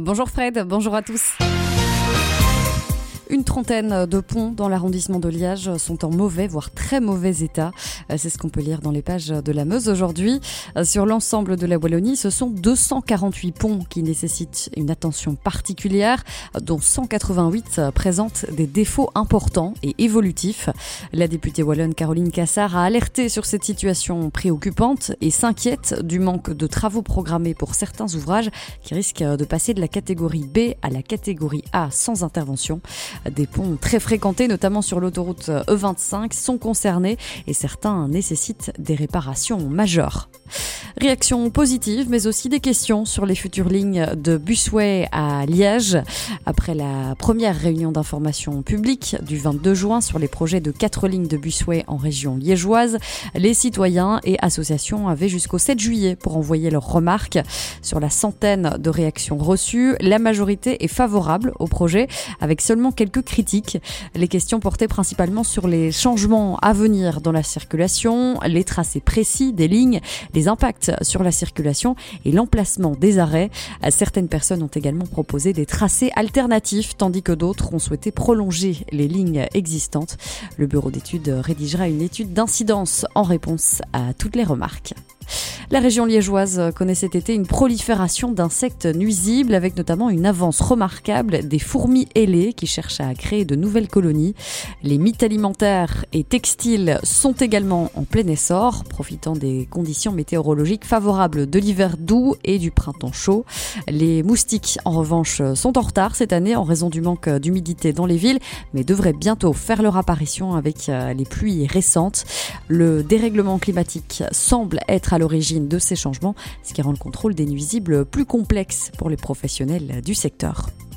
Bonjour Fred, bonjour à tous. Une trentaine de ponts dans l'arrondissement de Liège sont en mauvais, voire très mauvais état. Euh, c'est ce qu'on peut lire dans les pages de la Meuse aujourd'hui. Euh, sur l'ensemble de la Wallonie, ce sont 248 ponts qui nécessitent une attention particulière, dont 188 présentent des défauts importants et évolutifs. La députée wallonne Caroline Cassard a alerté sur cette situation préoccupante et s'inquiète du manque de travaux programmés pour certains ouvrages qui risquent de passer de la catégorie B à la catégorie A sans intervention. Des ponts très fréquentés, notamment sur l'autoroute E25, sont concernés et certains nécessitent des réparations majeures. Réaction positive, mais aussi des questions sur les futures lignes de Busway à Liège. Après la première réunion d'information publique du 22 juin sur les projets de quatre lignes de Busway en région liégeoise, les citoyens et associations avaient jusqu'au 7 juillet pour envoyer leurs remarques. Sur la centaine de réactions reçues, la majorité est favorable au projet, avec seulement quelques critiques. Les questions portaient principalement sur les changements à venir dans la circulation, les tracés précis des lignes, les impacts sur la circulation et l'emplacement des arrêts. Certaines personnes ont également proposé des tracés alternatifs, tandis que d'autres ont souhaité prolonger les lignes existantes. Le bureau d'études rédigera une étude d'incidence en réponse à toutes les remarques. La région liégeoise connaît cet été une prolifération d'insectes nuisibles avec notamment une avance remarquable des fourmis ailées qui cherchent à créer de nouvelles colonies. Les mythes alimentaires et textiles sont également en plein essor, profitant des conditions météorologiques favorables de l'hiver doux et du printemps chaud. Les moustiques, en revanche, sont en retard cette année en raison du manque d'humidité dans les villes, mais devraient bientôt faire leur apparition avec euh, les pluies récentes. Le dérèglement climatique semble être à l'origine de ces changements, ce qui rend le contrôle des nuisibles plus complexe pour les professionnels du secteur.